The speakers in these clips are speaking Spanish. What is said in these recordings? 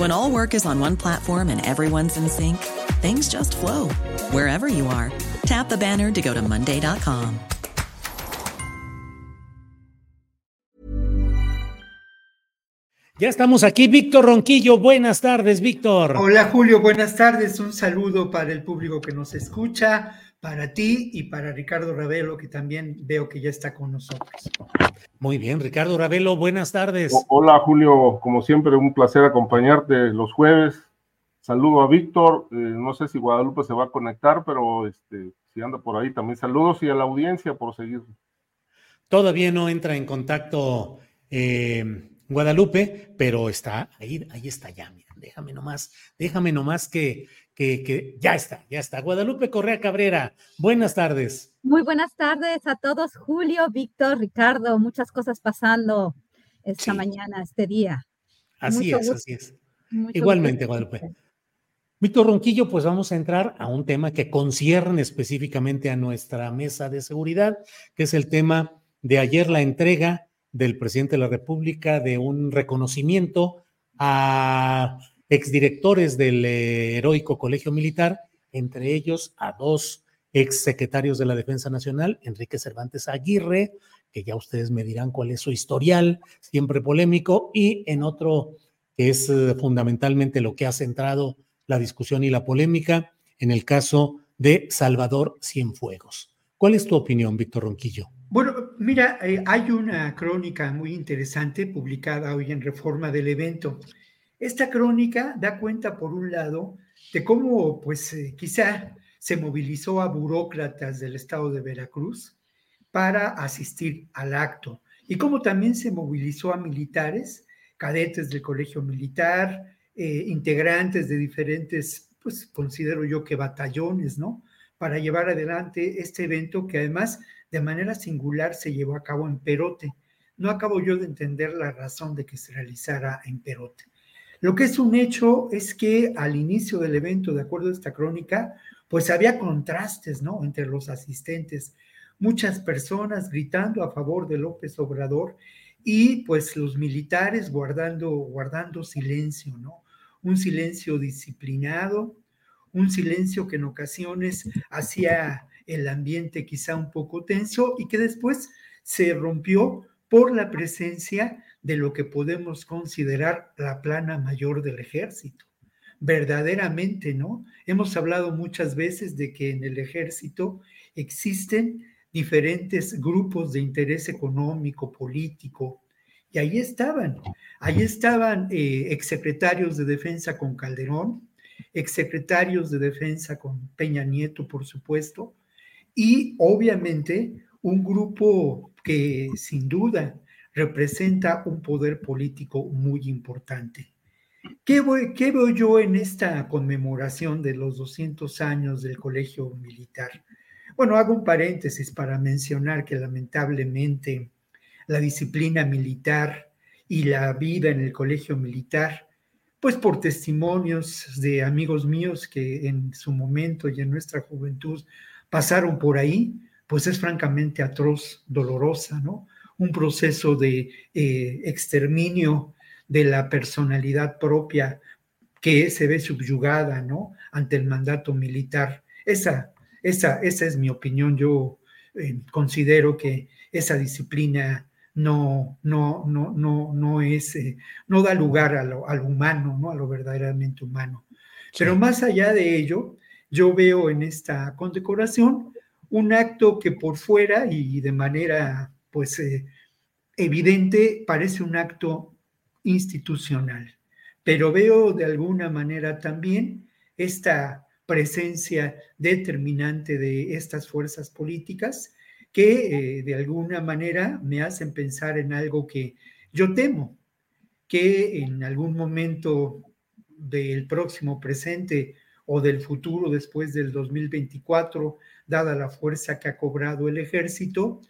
When all work is on one platform and everyone's in sync, things just flow wherever you are. Tap the banner to go to Monday.com. Ya estamos aquí, Víctor Ronquillo. Buenas tardes, Víctor. Hola, Julio. Buenas tardes. Un saludo para el público que nos escucha, para ti y para Ricardo Ravelo, que también veo que ya está con nosotros. Muy bien, Ricardo Ravelo, buenas tardes. Hola, Julio. Como siempre, un placer acompañarte los jueves. Saludo a Víctor. Eh, no sé si Guadalupe se va a conectar, pero este, si anda por ahí también saludos y a la audiencia por seguir. Todavía no entra en contacto eh, Guadalupe, pero está ahí, ahí está ya, mira, déjame nomás, déjame nomás que, que, que, ya está, ya está. Guadalupe Correa Cabrera, buenas tardes. Muy buenas tardes a todos, Julio, Víctor, Ricardo, muchas cosas pasando esta Sí. mañana, este día. Así Mucho es, gusto. así es. Mucho Igualmente, gusto. Guadalupe. Víctor Ronquillo, pues vamos a entrar a un tema que concierne específicamente a nuestra mesa de seguridad, que es el tema de ayer la entrega del presidente de la República de un reconocimiento a exdirectores del eh, heroico colegio militar, entre ellos a dos exsecretarios de la Defensa Nacional, Enrique Cervantes Aguirre, que ya ustedes me dirán cuál es su historial, siempre polémico, y en otro que es eh, fundamentalmente lo que ha centrado la discusión y la polémica, en el caso de Salvador Cienfuegos. ¿Cuál es tu opinión, Víctor Ronquillo? Bueno, mira, eh, hay una crónica muy interesante publicada hoy en Reforma del evento. Esta crónica da cuenta, por un lado, de cómo, pues, eh, quizá se movilizó a burócratas del estado de Veracruz para asistir al acto y cómo también se movilizó a militares, cadetes del colegio militar, eh, integrantes de diferentes, pues, considero yo que batallones, ¿no? Para llevar adelante este evento que además de manera singular se llevó a cabo en Perote. No acabo yo de entender la razón de que se realizara en Perote. Lo que es un hecho es que al inicio del evento, de acuerdo a esta crónica, pues había contrastes, ¿no? Entre los asistentes, muchas personas gritando a favor de López Obrador y pues los militares guardando, guardando silencio, ¿no? Un silencio disciplinado, un silencio que en ocasiones hacía el ambiente quizá un poco tenso y que después se rompió por la presencia de lo que podemos considerar la plana mayor del ejército. Verdaderamente, ¿no? Hemos hablado muchas veces de que en el ejército existen diferentes grupos de interés económico, político, y ahí estaban, ahí estaban eh, exsecretarios de defensa con Calderón, exsecretarios de defensa con Peña Nieto, por supuesto, y obviamente un grupo que sin duda representa un poder político muy importante. ¿Qué, voy, ¿Qué, veo yo en esta conmemoración de los 200 años del Colegio Militar? Bueno, hago un paréntesis para mencionar que lamentablemente la disciplina militar y la vida en el Colegio Militar, pues por testimonios de amigos míos que en su momento y en nuestra juventud pasaron por ahí, pues es francamente atroz, dolorosa, ¿no? Un proceso de eh, exterminio de la personalidad propia que se ve subyugada, ¿no? Ante el mandato militar. Esa, esa, esa es mi opinión. Yo eh, considero que esa disciplina no, no, no, no, no es, eh, no da lugar a lo, humano, ¿no? A lo verdaderamente humano. Pero más allá de ello, yo veo en esta condecoración un acto que por fuera y de manera, pues, eh, evidente, parece un acto institucional. Pero veo de alguna manera también esta presencia determinante de estas fuerzas políticas que eh, de alguna manera me hacen pensar en algo que yo temo, que en algún momento del próximo presente o del futuro después del 2024, dada la fuerza que ha cobrado el ejército,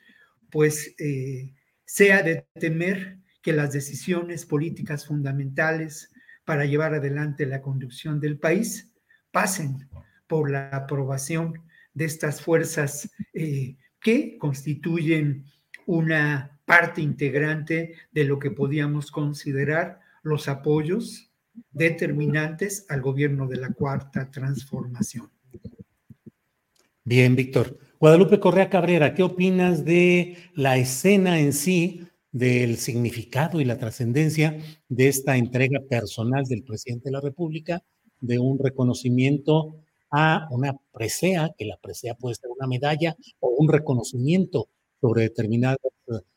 pues eh, sea de temer que las decisiones políticas fundamentales para llevar adelante la conducción del país pasen por la aprobación de estas fuerzas eh, que constituyen una parte integrante de lo que podíamos considerar los apoyos determinantes al gobierno de la cuarta transformación. Bien, Víctor. Guadalupe Correa Cabrera, ¿qué opinas de la escena en sí, del significado y la trascendencia de esta entrega personal del presidente de la República de un reconocimiento a una presea, que la presea puede ser una medalla o un reconocimiento sobre determinadas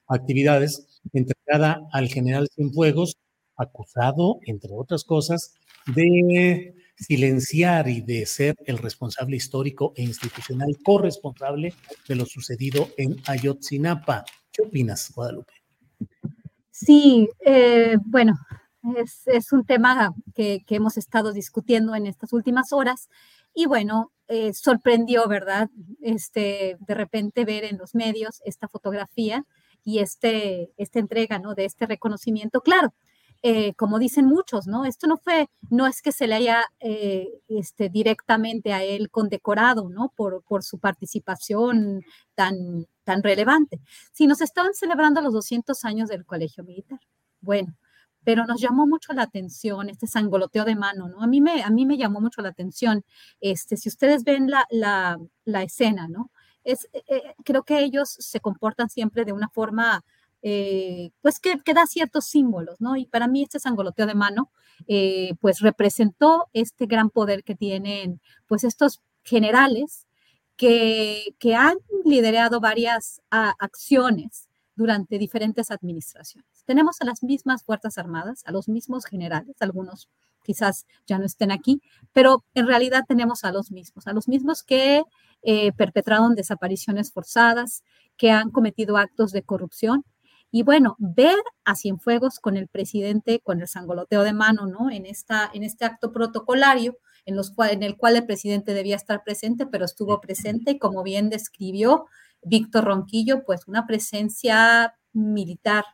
actividades, entregada al general Cienfuegos, acusado, entre otras cosas, de silenciar y de ser el responsable histórico e institucional corresponsable de lo sucedido en Ayotzinapa. ¿Qué opinas, Guadalupe? Sí, eh, bueno, es, un tema que, que, hemos estado discutiendo en estas últimas horas y bueno, eh, sorprendió, ¿verdad? Este, de repente ver en los medios esta fotografía y este, esta entrega, ¿no? De este reconocimiento. Claro, eh, como dicen muchos, ¿no? Esto no fue, no es que se le haya eh, este, directamente a él condecorado, ¿no? Por, por su participación tan, tan relevante, sino se estaban celebrando los 200 años del Colegio Militar. Bueno, pero nos llamó mucho la atención este sangoloteo de mano, ¿no? A mí me, a mí me llamó mucho la atención, este, si ustedes ven la, la, escena, ¿no? Es, eh, creo que ellos se comportan siempre de una forma, eh, pues que, que, da ciertos símbolos, ¿no? Y para mí este sangoloteo de mano, pues representó este gran poder que tienen, pues estos generales que, que han liderado varias a, acciones durante diferentes administraciones. Tenemos a las mismas Fuerzas Armadas, a los mismos generales, algunos quizás ya no estén aquí, pero en realidad tenemos a los mismos, a los mismos que eh, perpetraron desapariciones forzadas, que han cometido actos de corrupción. Y bueno, ver a Cienfuegos con el presidente, con el sangoloteo de mano, ¿no? En, esta, en este acto protocolario, en, los cual, en el cual el presidente debía estar presente, pero estuvo presente, como bien describió Víctor Ronquillo, pues una presencia militar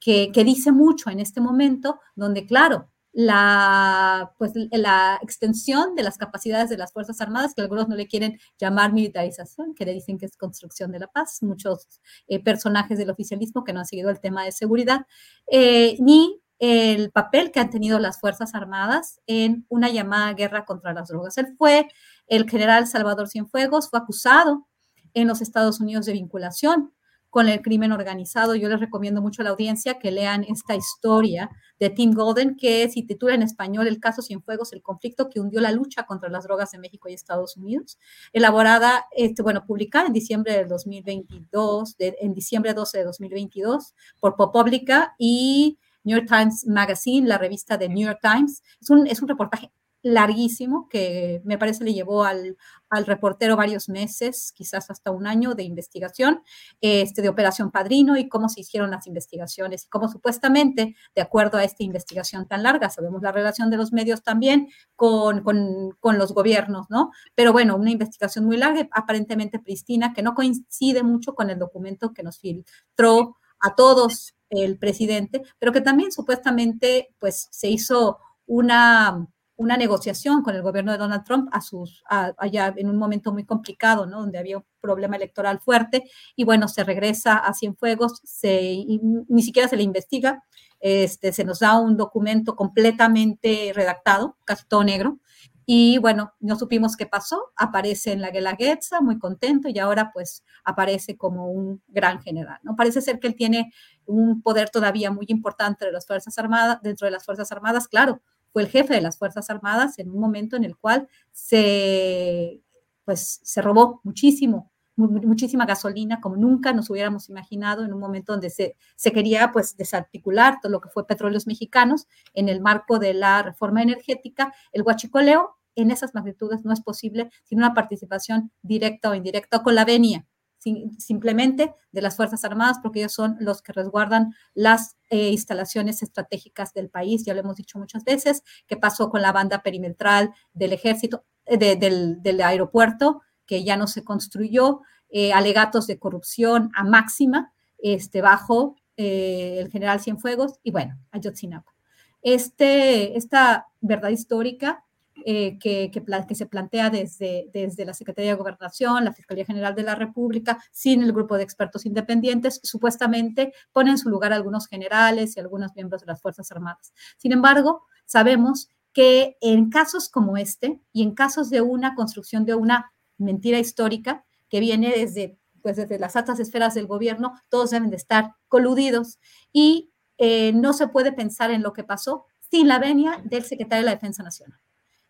que, dice mucho en este momento, donde, claro, la, pues, la extensión de las capacidades de las Fuerzas Armadas, que algunos no le quieren llamar militarización, que le dicen que es construcción de la paz, muchos eh, personajes del oficialismo que no han seguido el tema de seguridad, eh, ni el papel que han tenido las Fuerzas Armadas en una llamada guerra contra las drogas. Él fue, el general Salvador Cienfuegos, fue acusado en los Estados Unidos de vinculación con el crimen organizado. Yo les recomiendo mucho a la audiencia que lean esta historia de Tim Golden, que se titula en español El caso Cienfuegos, el conflicto que hundió la lucha contra las drogas en México y Estados Unidos, elaborada, este, bueno, publicada en diciembre del 2022, en diciembre 12 de 2022 por ProPublica y New York Times Magazine, la revista de New York Times. Es un reportaje larguísimo que me parece le llevó al, al, reportero varios meses, quizás hasta un año de investigación, este, de Operación Padrino y cómo se hicieron las investigaciones y cómo supuestamente, de acuerdo a esta investigación tan larga, sabemos la relación de los medios también con, con, con los gobiernos, ¿no? Pero bueno, una investigación muy larga, aparentemente pristina, que no coincide mucho con el documento que nos filtró a todos el presidente, pero que también supuestamente pues se hizo una una negociación con el gobierno de Donald Trump a sus, allá en un momento muy complicado, ¿no? Donde había un problema electoral fuerte y bueno, se regresa a Cienfuegos, se, ni siquiera se le investiga, este, se nos da un documento completamente redactado, casi todo negro, y bueno, no supimos qué pasó, aparece en la Guelaguetza, muy contento, y ahora pues aparece como un gran general, ¿no? Parece ser que él tiene un poder todavía muy importante de las Fuerzas Armadas, dentro de las Fuerzas Armadas, claro, fue el jefe de las Fuerzas Armadas en un momento en el cual se, pues, se robó muchísimo, muchísima gasolina, como nunca nos hubiéramos imaginado en un momento donde se, se quería pues desarticular todo lo que fue petróleos mexicanos en el marco de la reforma energética, el huachicoleo en esas magnitudes no es posible sin una participación directa o indirecta con la venia simplemente de las Fuerzas Armadas, porque ellos son los que resguardan las eh, instalaciones estratégicas del país, ya lo hemos dicho muchas veces, qué pasó con la banda perimetral del ejército, eh, del, aeropuerto, que ya no se construyó, eh, alegatos de corrupción a máxima, este, bajo el general Cienfuegos, y bueno, Ayotzinapa. Este, esta verdad histórica eh, que, se plantea desde, desde la Secretaría de Gobernación, la Fiscalía General de la República, sin el grupo de expertos independientes, supuestamente pone en su lugar a algunos generales y algunos miembros de las Fuerzas Armadas. Sin embargo, sabemos que en casos como este y en casos de una construcción de una mentira histórica que viene desde, pues desde las altas esferas del gobierno, todos deben de estar coludidos y eh, no se puede pensar en lo que pasó sin la venia del secretario de la Defensa Nacional.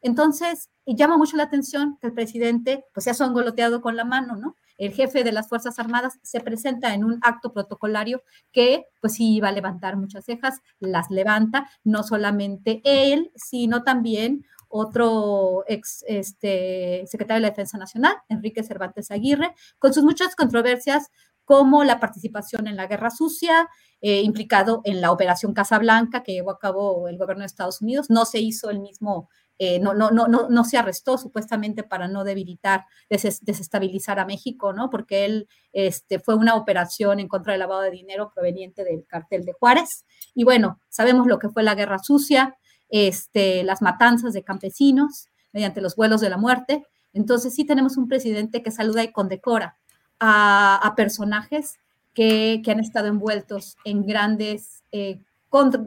Entonces, llama mucho la atención que el presidente pues se ha songoloteado con la mano, ¿no? El jefe de las Fuerzas Armadas se presenta en un acto protocolario que pues sí iba a levantar muchas cejas, las levanta, no solamente él, sino también otro ex este, secretario de la Defensa Nacional, Enrique Cervantes Aguirre, con sus muchas controversias como la participación en la guerra sucia, eh, implicado en la operación Casablanca que llevó a cabo el gobierno de Estados Unidos. No se hizo el mismo eh, no, no, no, no, se arrestó supuestamente para no debilitar, desestabilizar a México, ¿no? Porque él este, fue una operación en contra del lavado de dinero proveniente del cartel de Juárez. Y bueno, sabemos lo que fue la guerra sucia, este, las matanzas de campesinos mediante los vuelos de la muerte. Entonces sí tenemos un presidente que saluda y condecora a, personajes que, han estado envueltos en grandes, eh,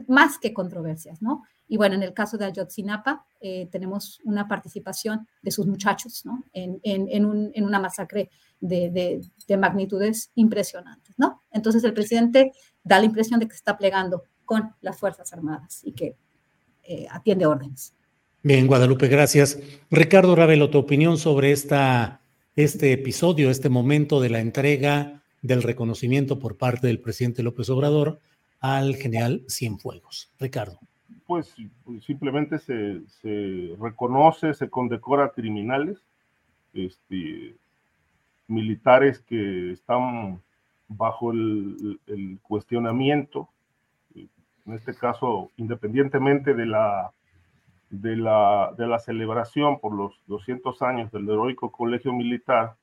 más que controversias, ¿no? Y bueno, en el caso de Ayotzinapa, eh, tenemos una participación de sus muchachos ¿no? en, en, un, en, una masacre de, de, magnitudes impresionantes. ¿no? Entonces el presidente da la impresión de que se está plegando con las Fuerzas Armadas y que eh, atiende órdenes. Bien, Guadalupe, gracias. Ricardo Ravelo, tu opinión sobre esta, este episodio, este momento de la entrega del reconocimiento por parte del presidente López Obrador al general Cienfuegos. Ricardo pues simplemente se, se reconoce, se condecora a criminales, este, militares que están bajo el, el, cuestionamiento, en este caso, independientemente de la, de, la, de la celebración por los 200 años del heroico colegio militar,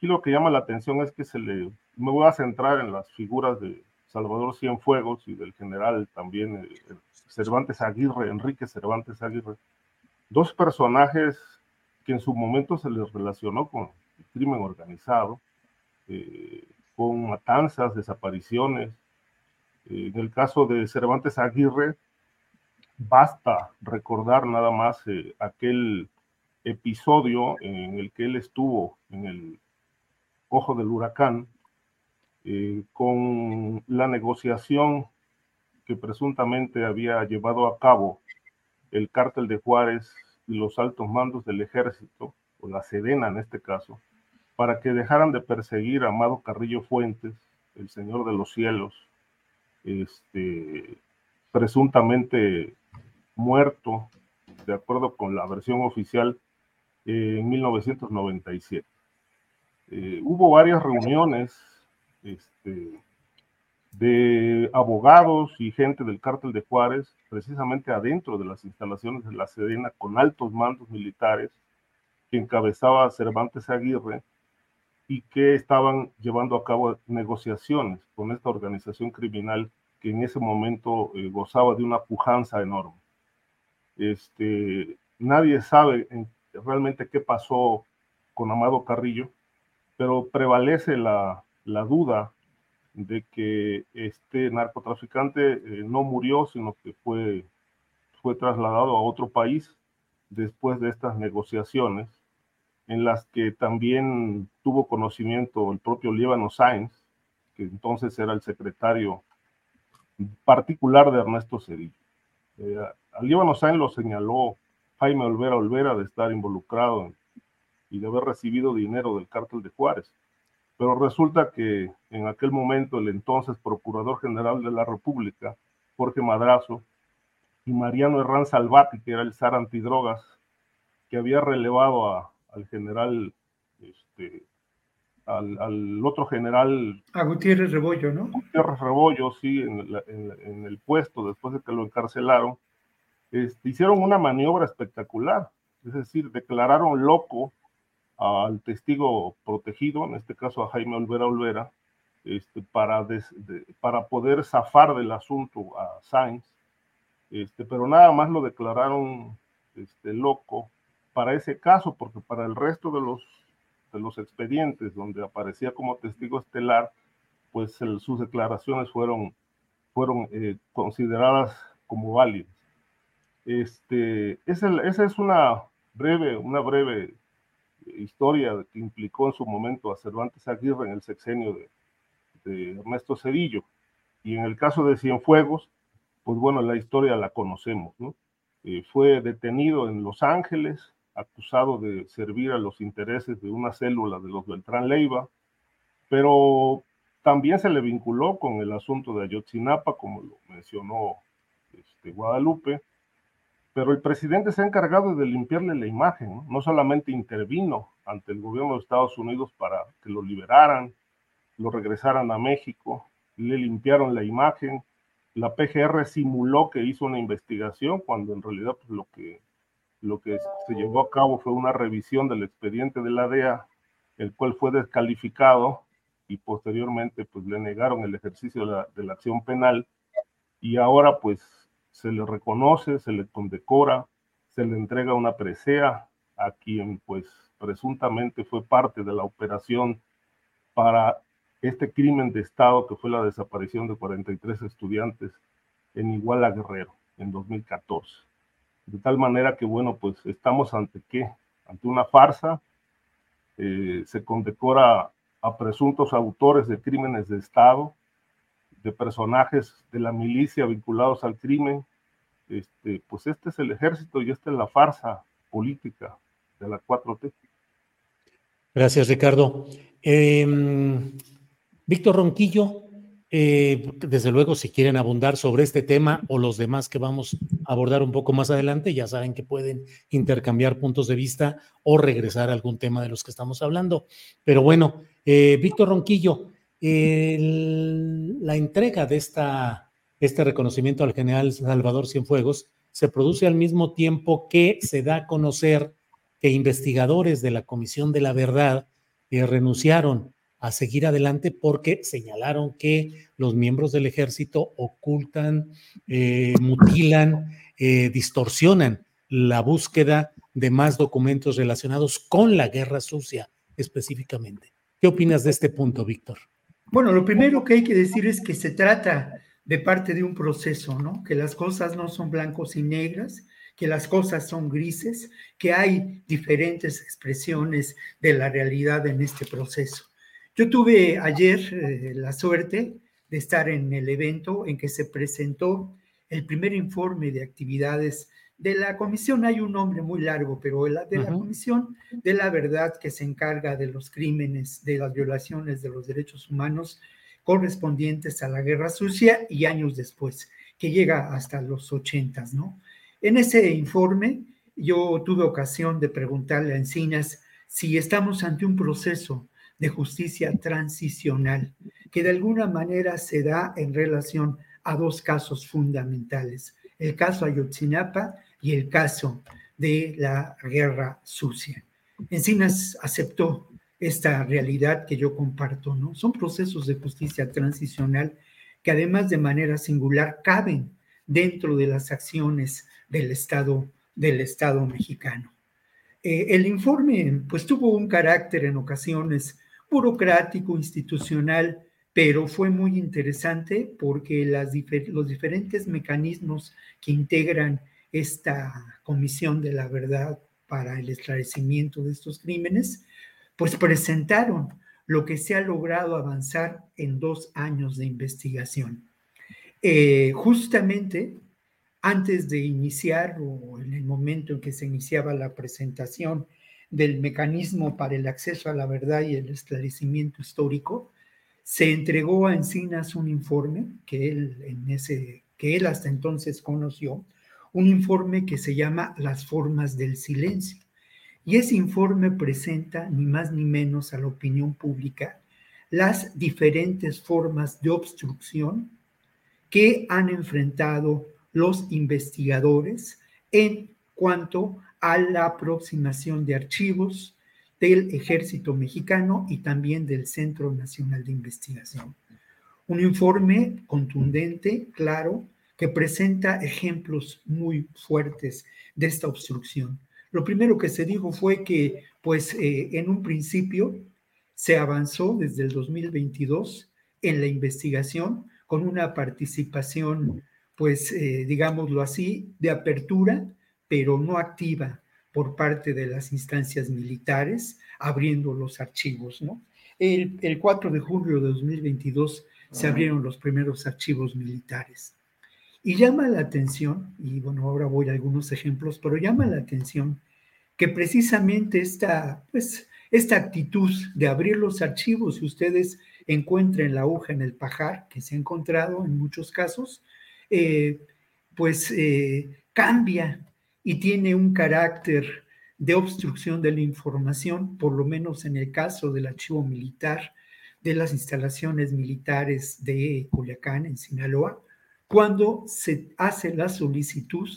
y lo que llama la atención es que se le, me voy a centrar en las figuras de Salvador Cienfuegos y del general también eh, Cervantes Aguirre, Enrique Cervantes Aguirre, dos personajes que en su momento se les relacionó con el crimen organizado, eh, con matanzas, desapariciones. Eh, en el caso de Cervantes Aguirre, basta recordar nada más eh, aquel episodio en el que él estuvo en el ojo del huracán con la negociación que presuntamente había llevado a cabo el cártel de Juárez y los altos mandos del ejército, o la Sedena en este caso, para que dejaran de perseguir a Amado Carrillo Fuentes, el Señor de los Cielos, este, presuntamente muerto, de acuerdo con la versión oficial, en 1997. Eh, hubo varias reuniones este, de abogados y gente del cártel de Juárez, precisamente adentro de las instalaciones de la Sedena, con altos mandos militares, que encabezaba Cervantes Aguirre, y que estaban llevando a cabo negociaciones con esta organización criminal que en ese momento eh, gozaba de una pujanza enorme. Este, nadie sabe realmente qué pasó con Amado Carrillo, pero prevalece la, la duda de que este narcotraficante eh, no murió, sino que fue, fue trasladado a otro país después de estas negociaciones, en las que también tuvo conocimiento el propio Líbano Sáenz, que entonces era el secretario particular de Ernesto Cedillo. Eh, al Líbano Sáenz lo señaló Jaime Olvera Olvera de estar involucrado y de haber recibido dinero del cártel de Juárez. Pero resulta que en aquel momento el entonces Procurador General de la República, Jorge Madrazo, y Mariano Herrán Salvati, que era el zar antidrogas, que había relevado al general, este, al, otro general. A Gutiérrez Rebollo, ¿no? Gutiérrez Rebollo, sí, en, el puesto, después de que lo encarcelaron, este, hicieron una maniobra espectacular, es decir, declararon loco al testigo protegido, en este caso a Jaime Olvera Olvera, este, para, para poder zafar del asunto a Sainz, este, pero nada más lo declararon este, loco para ese caso, porque para el resto de los, de los expedientes donde aparecía como testigo estelar, pues sus declaraciones fueron, fueron eh, consideradas como válidas. Este, esa es una breve, una breve historia que implicó en su momento a Cervantes Aguirre en el sexenio de, Ernesto Cedillo. Y en el caso de Cienfuegos, pues bueno, la historia la conocemos, ¿no? Eh, fue detenido en Los Ángeles, acusado de servir a los intereses de una célula de los Beltrán Leiva, pero también se le vinculó con el asunto de Ayotzinapa, como lo mencionó este, Guadalupe, pero el presidente se ha encargado de limpiarle la imagen, ¿no? solamente intervino ante el gobierno de Estados Unidos para que lo liberaran, lo regresaran a México, le limpiaron la imagen, la PGR simuló que hizo una investigación cuando en realidad pues, lo, que, lo que se llevó a cabo fue una revisión del expediente de la DEA, el cual fue descalificado y posteriormente pues le negaron el ejercicio de la, de la acción penal y ahora pues se le reconoce, se le condecora, se le entrega una presea a quien pues presuntamente fue parte de la operación para este crimen de Estado que fue la desaparición de 43 estudiantes en Iguala Guerrero en 2014. De tal manera que, bueno, pues estamos ante qué? Ante una farsa. Eh, se condecora a presuntos autores de crímenes de Estado, de personajes de la milicia vinculados al crimen, este, pues este es el ejército y esta es la farsa política de la 4T. Gracias, Ricardo. Em, Víctor Ronquillo, eh, desde luego, si quieren abundar sobre este tema o los demás que vamos a abordar un poco más adelante, ya saben que pueden intercambiar puntos de vista o regresar a algún tema de los que estamos hablando. Pero bueno, eh, Víctor Ronquillo, la entrega de esta, este reconocimiento al general Salvador Cienfuegos se produce al mismo tiempo que se da a conocer que investigadores de la Comisión de la Verdad eh, renunciaron a seguir adelante porque señalaron que los miembros del ejército ocultan, eh, mutilan, eh, distorsionan la búsqueda de más documentos relacionados con la guerra sucia específicamente. ¿Qué opinas de este punto, Víctor? Bueno, lo primero que hay que decir es que se trata de parte de un proceso, ¿no? Que las cosas no son blancos y negras, que las cosas son grises, que hay diferentes expresiones de la realidad en este proceso. Yo tuve ayer eh, la suerte de estar en el evento en que se presentó el primer informe de actividades de la comisión. Hay un nombre muy largo, pero de la comisión de la verdad que se encarga de los crímenes, de las violaciones de los derechos humanos correspondientes a la Guerra Sucia y años después, que llega hasta los ochentas, ¿no? En ese informe yo tuve ocasión de preguntarle a Encinas si estamos ante un proceso de justicia transicional que de alguna manera se da en relación a dos casos fundamentales, el caso Ayotzinapa y el caso de la guerra sucia. Encinas aceptó esta realidad que yo comparto, ¿no? Son procesos de justicia transicional que además de manera singular caben dentro de las acciones del Estado, del Estado mexicano. Eh, el informe pues tuvo un carácter en ocasiones burocrático, institucional, pero fue muy interesante porque las los diferentes mecanismos que integran esta Comisión de la Verdad para el esclarecimiento de estos crímenes, pues presentaron lo que se ha logrado avanzar en dos años de investigación. eh, justamente antes de iniciar o en el momento en que se iniciaba la presentación del mecanismo para el acceso a la verdad y el esclarecimiento histórico, se entregó a Encinas un informe que él, en que él hasta entonces conoció, un informe que se llama Las formas del silencio. Y ese informe presenta ni más ni menos a la opinión pública las diferentes formas de obstrucción que han enfrentado los investigadores en cuanto a la aproximación de archivos del ejército mexicano y también del Centro Nacional de Investigación. Un informe contundente, claro, que presenta ejemplos muy fuertes de esta obstrucción. Lo primero que se dijo fue que, pues, eh, en un principio se avanzó desde el 2022 en la investigación con una participación pues eh, digámoslo así, de apertura, pero no activa por parte de las instancias militares, abriendo los archivos, ¿no? El, 4 de julio de 2022 se abrieron los primeros archivos militares. Y llama la atención, y bueno, ahora voy a algunos ejemplos, pero llama la atención que precisamente esta, pues, esta actitud de abrir los archivos, si ustedes encuentren la aguja en el pajar, que se ha encontrado en muchos casos, eh, pues eh, cambia y tiene un carácter de obstrucción de la información, por lo menos en el caso del archivo militar de las instalaciones militares de Culiacán, en Sinaloa, cuando se hace la solicitud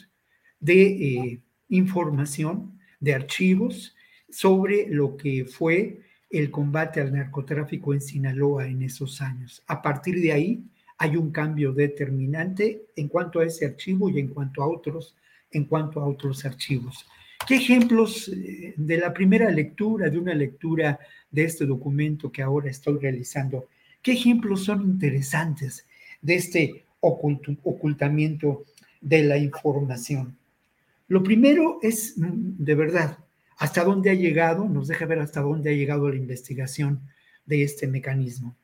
de eh, información, de archivos sobre lo que fue el combate al narcotráfico en Sinaloa en esos años. A partir de ahí, hay un cambio determinante en cuanto a ese archivo y en cuanto a otros, en cuanto a otros archivos. ¿Qué ejemplos eh, de la primera lectura, de una lectura de este documento que ahora estoy realizando, qué ejemplos son interesantes de este ocultamiento de la información? Lo primero es, de verdad, hasta dónde ha llegado, nos deja ver hasta dónde ha llegado la investigación de este mecanismo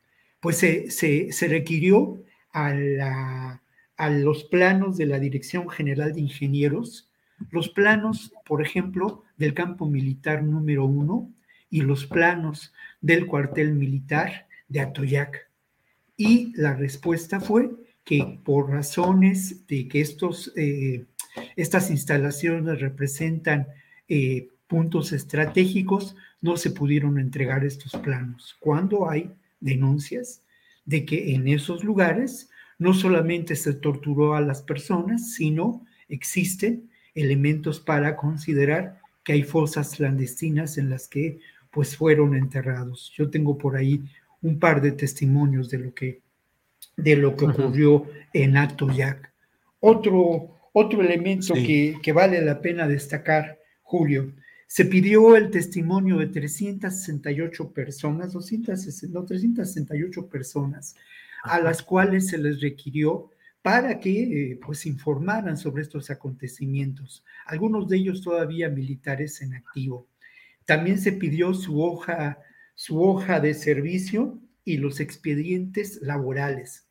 pues se, requirió a, a los planos de la Dirección General de Ingenieros, los planos, por ejemplo, del campo militar número uno y los planos del cuartel militar de Atoyac. Y la respuesta fue que por razones de que estos, eh, estas instalaciones representan eh, puntos estratégicos, no se pudieron entregar estos planos. Cuando hay denuncias de que en esos lugares no solamente se torturó a las personas, sino existen elementos para considerar que hay fosas clandestinas en las que pues fueron enterrados. Yo tengo por ahí un par de testimonios de lo que, de lo que ocurrió en Atoyac. Otro, otro elemento que, que vale la pena destacar, Julio, se pidió el testimonio de 368 personas, 260, no, 368 personas, a las cuales se les requirió para que eh, pues informaran sobre estos acontecimientos, algunos de ellos todavía militares en activo. También se pidió su hoja, su hoja de servicio y los expedientes laborales.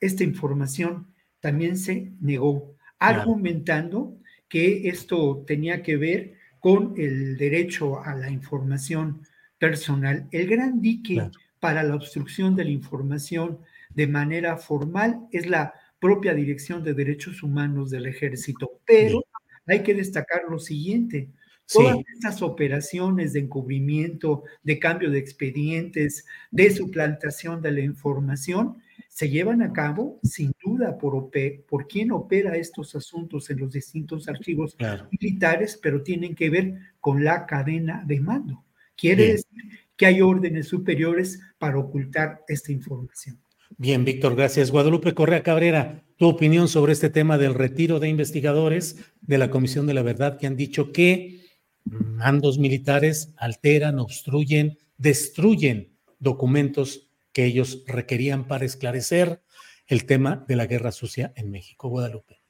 Esta información también se negó, argumentando que esto tenía que ver con el derecho a la información personal. El gran dique para la obstrucción de la información de manera formal es la propia Dirección de Derechos Humanos del Ejército, pero hay que destacar lo siguiente. Todas estas operaciones de encubrimiento, de cambio de expedientes, de suplantación de la información, se llevan a cabo sin duda por, por quién opera estos asuntos en los distintos archivos militares, pero tienen que ver con la cadena de mando. Quiere decir que hay órdenes superiores para ocultar esta información. Bien, Víctor, gracias. Guadalupe Correa Cabrera, tu opinión sobre este tema del retiro de investigadores de la Comisión de la Verdad que han dicho que mandos militares alteran, obstruyen, destruyen documentos que ellos requerían para esclarecer el tema de la guerra sucia en México. Guadalupe.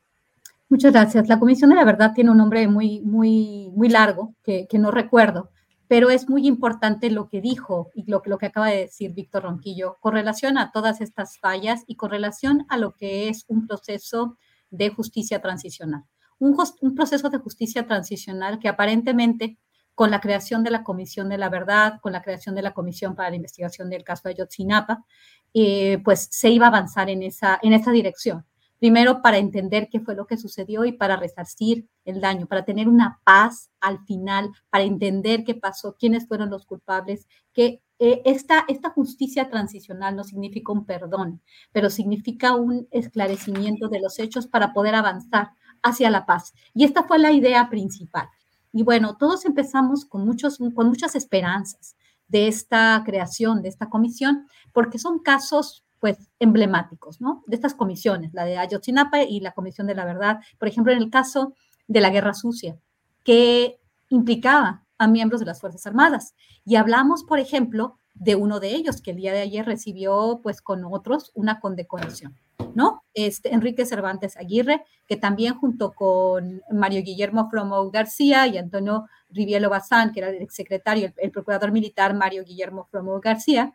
Muchas gracias. La Comisión de la Verdad tiene un nombre muy, muy, muy largo que, no recuerdo, pero es muy importante lo que dijo y lo, lo que acaba de decir Víctor Ronquillo con relación a todas estas fallas y con relación a lo que es un proceso de justicia transicional. Un, proceso de justicia transicional que aparentemente con la creación de la Comisión de la Verdad, con la creación de la Comisión para la Investigación del caso de Ayotzinapa, eh, pues se iba a avanzar en esa, en esa dirección. Primero, para entender qué fue lo que sucedió y para resarcir el daño, para tener una paz al final, para entender qué pasó, quiénes fueron los culpables, que eh, esta, esta justicia transicional no significa un perdón, pero significa un esclarecimiento de los hechos para poder avanzar hacia la paz. Y esta fue la idea principal. Y bueno, todos empezamos con, muchos, con muchas esperanzas de esta creación, de esta comisión, porque son casos pues emblemáticos, ¿no? De estas comisiones, la de Ayotzinapa y la Comisión de la Verdad, por ejemplo, en el caso de la Guerra Sucia, que implicaba a miembros de las Fuerzas Armadas. Y hablamos, por ejemplo, de uno de ellos que el día de ayer recibió, pues con otros, una condecoración, ¿no? Este, Enrique Cervantes Aguirre, que también junto con Mario Guillermo Fromo García y Antonio Rivielo Bazán, que era el secretario, el, procurador militar Mario Guillermo Fromo García,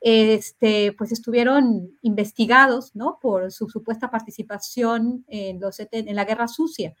este, pues estuvieron investigados, ¿no? Por su supuesta participación en, los, en la guerra sucia.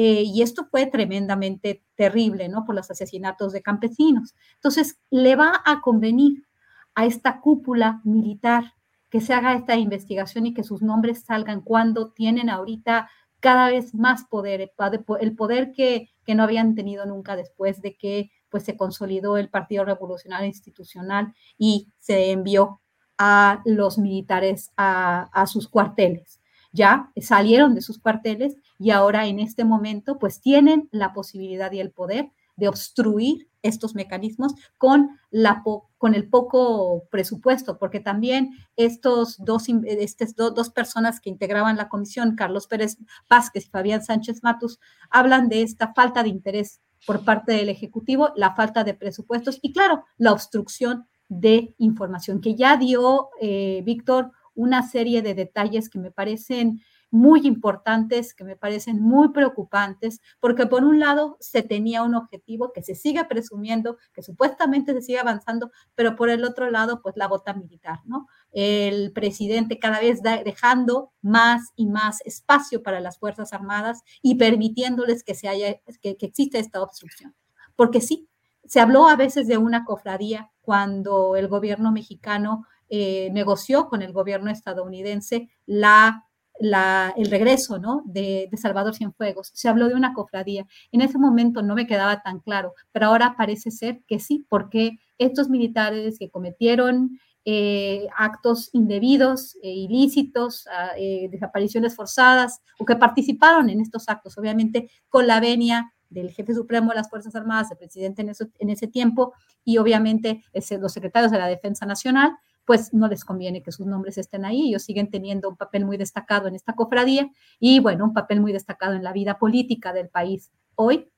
Eh, y esto fue tremendamente terrible, ¿no? Por los asesinatos de campesinos. Entonces, le va a convenir a esta cúpula militar que se haga esta investigación y que sus nombres salgan cuando tienen ahorita cada vez más poder, el poder que, que no habían tenido nunca después de que pues se consolidó el Partido Revolucionario Institucional y se envió a los militares a, sus cuarteles. Ya salieron de sus cuarteles y ahora en este momento pues tienen la posibilidad y el poder de obstruir estos mecanismos con, la con el poco presupuesto, porque también estos dos, estas dos personas que integraban la comisión, Carlos Pérez Vázquez y Fabián Sánchez Matus, hablan de esta falta de interés por parte del Ejecutivo, la falta de presupuestos y, claro, la obstrucción de información, que ya dio eh, Víctor una serie de detalles que me parecen muy importantes, que me parecen muy preocupantes, porque por un lado se tenía un objetivo que se sigue presumiendo, que supuestamente se sigue avanzando, pero por el otro lado, pues la bota militar, ¿no? El presidente cada vez dejando más y más espacio para las Fuerzas Armadas y permitiéndoles que, se haya, que, que exista esta obstrucción. Porque sí, se habló a veces de una cofradía cuando el gobierno mexicano eh, negoció con el gobierno estadounidense la el regreso ¿no? de, Salvador Cienfuegos. Se habló de una cofradía. En ese momento no me quedaba tan claro, pero ahora parece ser que sí, porque estos militares que cometieron eh, actos indebidos, e ilícitos, ah, eh, desapariciones forzadas, o que participaron en estos actos, obviamente con la venia del jefe supremo de las Fuerzas Armadas, el presidente en, en ese tiempo, y obviamente los secretarios de la Defensa Nacional, pues no les conviene que sus nombres estén ahí. Ellos siguen teniendo un papel muy destacado en esta cofradía y, bueno, un papel muy destacado en la vida política del país hoy,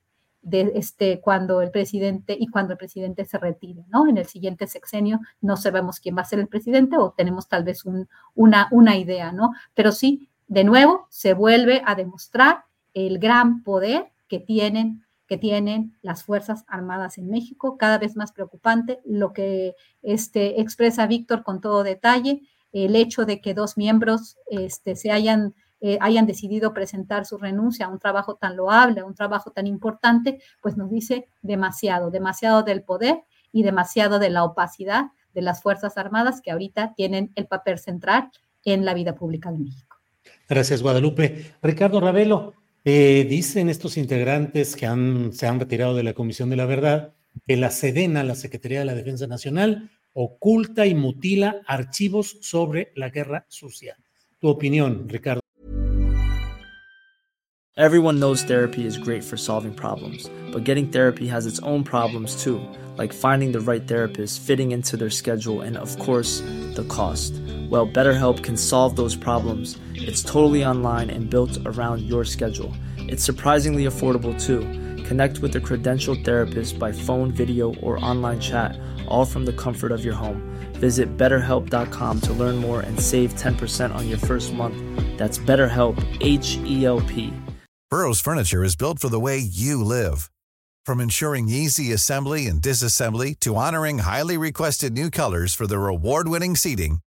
de este, cuando el presidente y cuando el presidente se retire, ¿no? En el siguiente sexenio no sabemos quién va a ser el presidente o tenemos tal vez una, una idea, ¿no? Pero sí, de nuevo, se vuelve a demostrar el gran poder que tienen que tienen las Fuerzas Armadas en México, cada vez más preocupante lo que este, expresa Víctor con todo detalle, el hecho de que dos miembros este, se hayan, eh, hayan decidido presentar su renuncia a un trabajo tan loable, a un trabajo tan importante, pues nos dice demasiado, demasiado del poder y demasiado de la opacidad de las Fuerzas Armadas que ahorita tienen el papel central en la vida pública de México. Gracias, Guadalupe. Ricardo Ravelo, eh, dicen estos integrantes que se han retirado de la Comisión de la Verdad que la Sedena, la Secretaría de la Defensa Nacional, oculta y mutila archivos sobre la guerra sucia. Tu opinión, Ricardo. Everyone knows therapy is great for solving problems, but getting therapy has its own problems too, like finding the right therapist, fitting into their schedule, and of course, the cost. Well, BetterHelp can solve those problems. It's totally online and built around your schedule. It's surprisingly affordable too. Connect with a credentialed therapist by phone, video, or online chat, all from the comfort of your home. Visit betterhelp.com to learn more and save 10% on your first month. That's BetterHelp, H E L P. Burrow's Furniture is built for the way you live. From ensuring easy assembly and disassembly to honoring highly requested new colors for their award-winning seating,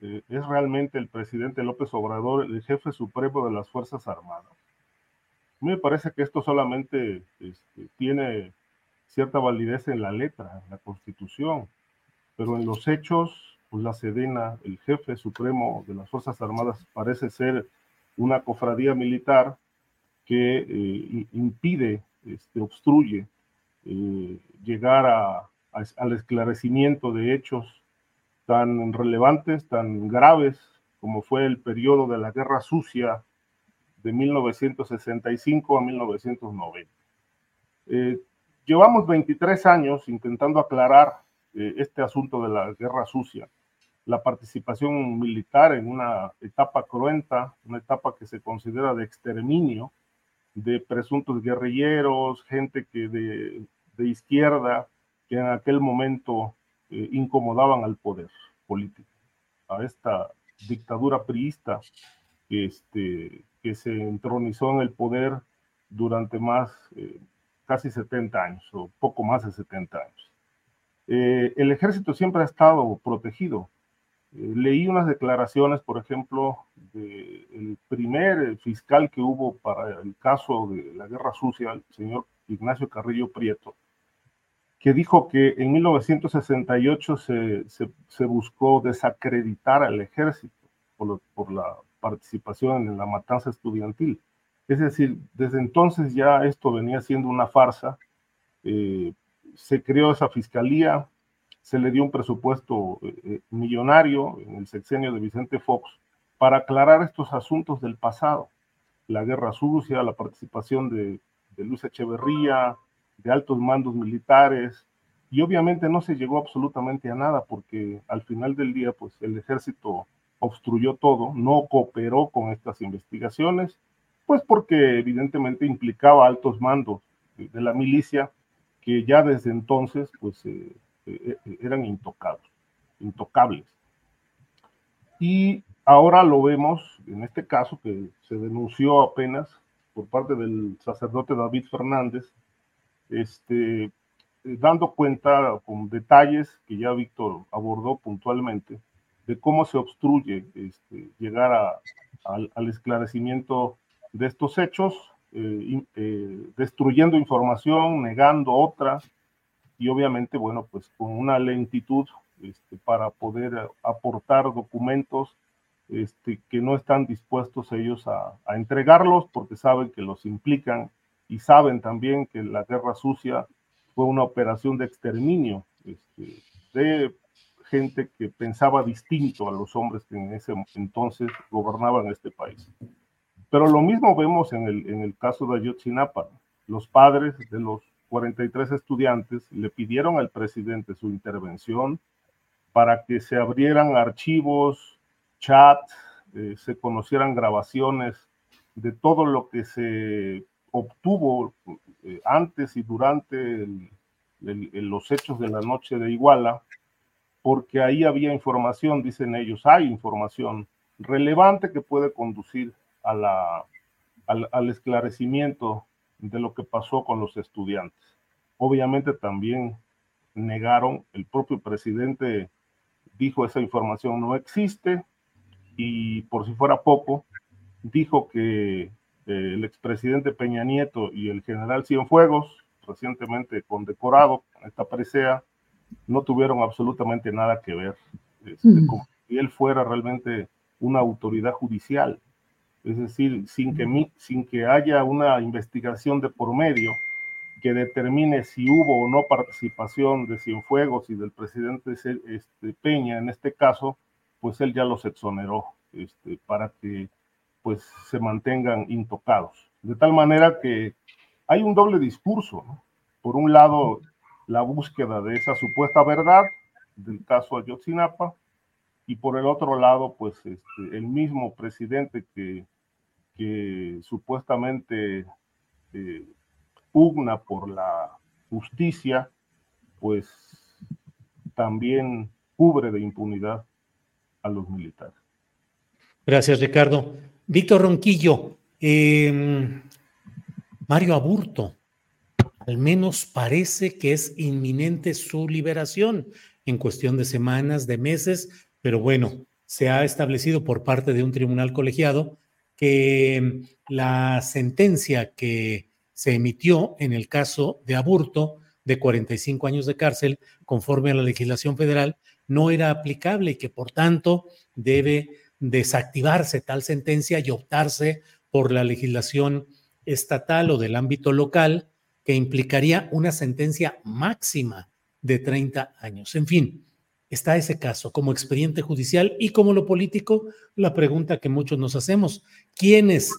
eh, ¿es realmente el presidente López Obrador el jefe supremo de las Fuerzas Armadas? Me parece que esto solamente este, tiene cierta validez en la letra, en la Constitución, pero en los hechos, pues la Sedena, el jefe supremo de las Fuerzas Armadas, parece ser una cofradía militar que eh, impide, este, obstruye eh, llegar a, al esclarecimiento de hechos tan relevantes, tan graves como fue el periodo de la Guerra Sucia de 1965 a 1990. Eh, llevamos 23 años intentando aclarar eh, este asunto de la Guerra Sucia, la participación militar en una etapa cruenta, una etapa que se considera de exterminio de presuntos guerrilleros, gente que de, de izquierda, que en aquel momento eh, incomodaban al poder político, a esta dictadura priista este, que se entronizó en el poder durante más, eh, casi 70 años, o poco más de 70 años. Eh, el ejército siempre ha estado protegido. leí unas declaraciones, por ejemplo, del primer fiscal que hubo para el caso de la guerra sucia, el señor Ignacio Carrillo Prieto, que dijo que en 1968 se, se, buscó desacreditar al ejército por, por, la participación en la matanza estudiantil. Es decir, desde entonces ya esto venía siendo una farsa. Eh, se creó esa fiscalía, se le dio un presupuesto eh, eh, millonario en el sexenio de Vicente Fox para aclarar estos asuntos del pasado. La guerra sucia, la participación de, de Luis Echeverría, de altos mandos militares, y obviamente no se llegó absolutamente a nada porque al final del día, pues el ejército obstruyó todo, no cooperó con estas investigaciones, pues porque evidentemente implicaba altos mandos de la milicia que ya desde entonces, pues eh, eh, eh, eran intocados, intocables. Y ahora lo vemos en este caso que se denunció apenas por parte del sacerdote David Fernández, este, eh, dando cuenta con detalles que ya Víctor abordó puntualmente de cómo se obstruye este, llegar al, esclarecimiento de estos hechos, eh, eh, destruyendo información, negando otra, y obviamente, bueno, pues con una lentitud este, para poder aportar documentos este, que no están dispuestos ellos a, a entregarlos porque saben que los implican y saben también que la guerra sucia fue una operación de exterminio este, de gente que pensaba distinto a los hombres que en ese entonces gobernaban este país. Pero lo mismo vemos en el, en el caso de Ayotzinapa. Los padres de los 43 estudiantes le pidieron al presidente su intervención para que se abrieran archivos, chats, eh, se conocieran grabaciones de todo lo que se obtuvo eh, antes y durante los hechos de la noche de Iguala, porque ahí había información, dicen ellos, hay información relevante que puede conducir a la, al, al esclarecimiento de lo que pasó con los estudiantes. Obviamente también negaron, el propio presidente dijo esa información no existe y por si fuera poco, dijo que el expresidente Peña Nieto y el general Cienfuegos, recientemente condecorado con esta presea, no tuvieron absolutamente nada que ver. Este, mm. Como si él fuera realmente una autoridad judicial. Es decir, sin que, sin que haya una investigación de por medio que determine si hubo o no participación de Cienfuegos y del presidente este, Peña en este caso, pues él ya los exoneró este, para que pues se mantengan intocados. De tal manera que hay un doble discurso. Por un lado, la búsqueda de esa supuesta verdad del caso Ayotzinapa, y por el otro lado, pues este, el mismo presidente que, supuestamente eh, pugna por la justicia, pues también cubre de impunidad a los militares. Gracias, Ricardo. Víctor Ronquillo, em, Mario Aburto, al menos parece que es inminente su liberación en cuestión de semanas, de meses, pero bueno, se ha establecido por parte de un tribunal colegiado que la sentencia que se emitió en el caso de Aburto de 45 años de cárcel, conforme a la legislación federal, no era aplicable y que por tanto debe desactivarse tal sentencia y optarse por la legislación estatal o del ámbito local que implicaría una sentencia máxima de 30 años. En fin, está ese caso como expediente judicial y como lo político, la pregunta que muchos nos hacemos, ¿quiénes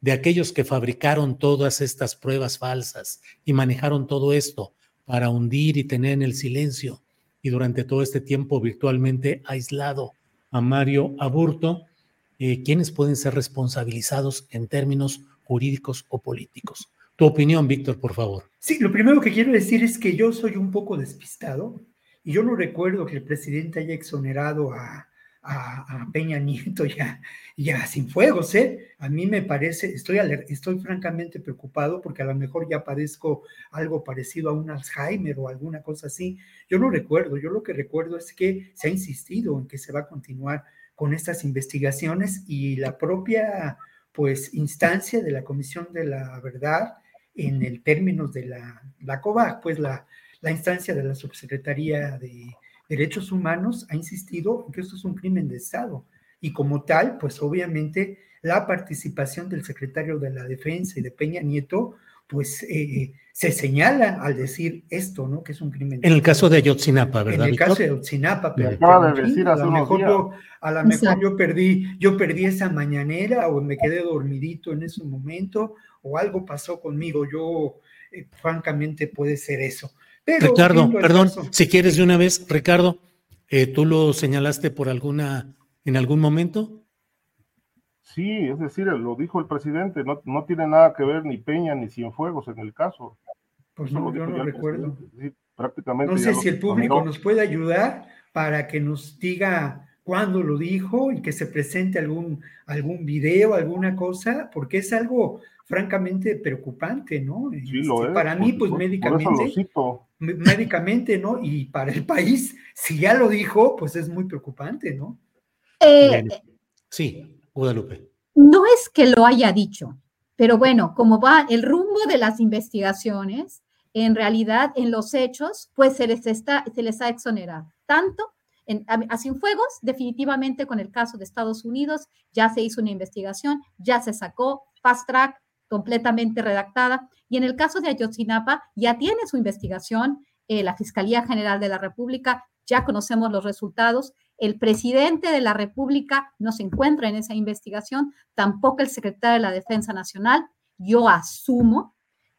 de aquellos que fabricaron todas estas pruebas falsas y manejaron todo esto para hundir y tener en el silencio y durante todo este tiempo virtualmente aislado a Mario Aburto, eh, ¿quiénes pueden ser responsabilizados en términos jurídicos o políticos? Tu opinión, Víctor, por favor. Sí, lo primero que quiero decir es que yo soy un poco despistado y yo no recuerdo que el presidente haya exonerado a, Peña Nieto ya, ya sin fuegos, ¿eh? A mí me parece, estoy, estoy francamente preocupado porque a lo mejor ya padezco algo parecido a un Alzheimer o alguna cosa así. Yo no recuerdo, yo lo que recuerdo es que se ha insistido en que se va a continuar con estas investigaciones y la propia, pues, instancia de la Comisión de la Verdad en el términos de la, la COVAC, pues la, la instancia de la Subsecretaría de Derechos Humanos ha insistido en que esto es un crimen de Estado y como tal, pues obviamente la participación del secretario de la Defensa y de Peña Nieto, pues eh, se señala al decir esto, ¿no? Que es un crimen. En el caso de Ayotzinapa, ¿verdad? En el caso de Ayotzinapa, pero, a lo mejor, yo, a lo mejor yo perdí, yo perdí esa mañanera o me quedé dormidito en ese momento o algo pasó conmigo. Yo, eh, francamente, puede ser eso. Ricardo, perdón, si quieres de una vez, Ricardo, eh, ¿tú lo señalaste por alguna, en algún momento? Sí, es decir, lo dijo el presidente, no, no tiene nada que ver ni Peña ni Cienfuegos en el caso. Pues no, yo no recuerdo. prácticamente no sé si el público nos puede ayudar para que nos diga cuándo lo dijo y que se presente algún, algún video, alguna cosa, porque es algo francamente preocupante, ¿no? Sí, lo este, es, para mí, pues médicamente, médicamente, ¿no? Y para el país, si ya lo dijo, pues es muy preocupante, ¿no? Eh, sí, Guadalupe. No es que lo haya dicho, pero bueno, como va el rumbo de las investigaciones, en realidad en los hechos, pues se les, está, se les ha exonerado tanto en, a, Cienfuegos, definitivamente con el caso de Estados Unidos, ya se hizo una investigación, ya se sacó fast track, completamente redactada. Y en el caso de Ayotzinapa, ya tiene su investigación eh, la Fiscalía General de la República, ya conocemos los resultados. El presidente de la República no se encuentra en esa investigación, tampoco el secretario de la Defensa Nacional. Yo asumo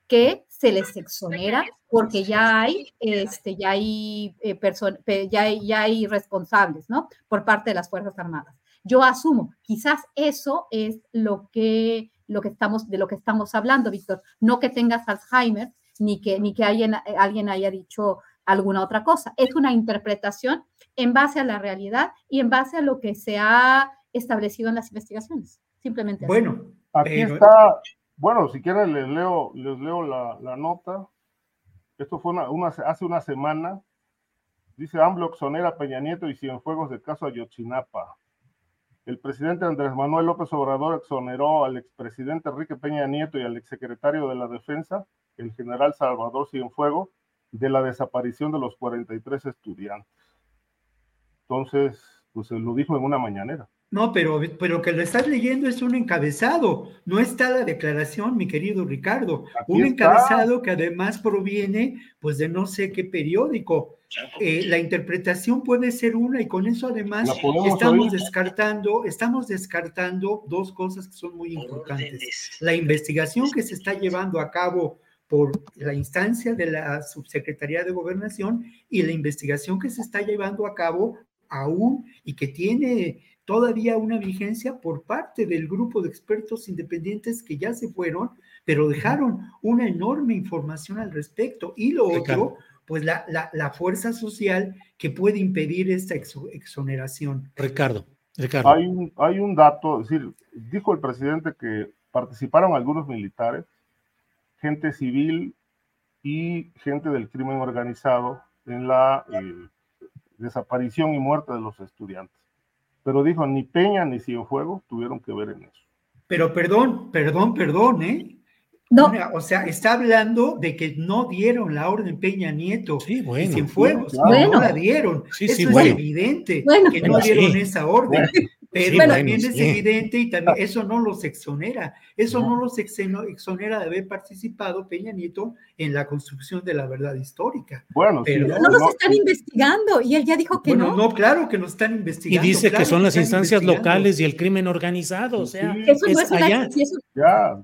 que se les exonera porque ya hay, este, ya hay, eh, ya, ya hay responsables, ¿no? Por parte de las Fuerzas Armadas. Yo asumo, quizás eso es lo que lo que estamos, de lo que estamos hablando, Víctor. No que tengas Alzheimer, ni que, ni que alguien, eh, alguien haya dicho alguna otra cosa. Es una interpretación en base a la realidad y en base a lo que se ha establecido en las investigaciones. Simplemente. Bueno, aquí está, bueno, si quieren les leo, les leo la, nota. Esto fue una, hace una semana. Dice AMLO exonera Peña Nieto y Cienfuegos del caso Ayotzinapa. El presidente Andrés Manuel López Obrador exoneró al expresidente Enrique Peña Nieto y al exsecretario de la Defensa, el general Salvador Cienfuego, de la desaparición de los 43 estudiantes. Entonces, pues lo dijo en una mañanera. No, pero, pero que lo estás leyendo es un encabezado, no está la declaración, mi querido Ricardo. un encabezado que además proviene, pues, de no sé qué periódico. Eh, la interpretación puede ser una y con eso además estamos descartando, estamos descartando dos cosas que son muy importantes. La investigación que se está llevando a cabo por la instancia de la Subsecretaría de Gobernación y la investigación que se está llevando a cabo aún y que tiene todavía una vigencia por parte del grupo de expertos independientes que ya se fueron, pero dejaron una enorme información al respecto. Y lo otro, pues la, la, fuerza social que puede impedir esta exoneración. Ricardo, Ricardo. Hay un, hay un dato, es decir, dijo el presidente que participaron algunos militares, gente civil y gente del crimen organizado en la eh, desaparición y muerte de los estudiantes. Pero dijo, ni Peña ni Cienfuegos tuvieron que ver en eso. Pero perdón, perdón, perdón, ¿eh? No. O sea, está hablando de que no dieron la orden Peña Nieto sí, bueno, Cienfuegos, no la dieron. Sí, Eso es evidente que no dieron esa orden. Pero también es evidente y también eso no los exonera, eso no, los exonera de haber participado Peña Nieto en la construcción de la verdad histórica. Bueno, pero no, los están investigando y él ya dijo que no. No, claro que nos están investigando. Y dice que son las instancias locales y el crimen organizado, o sea, eso no es allá. ya.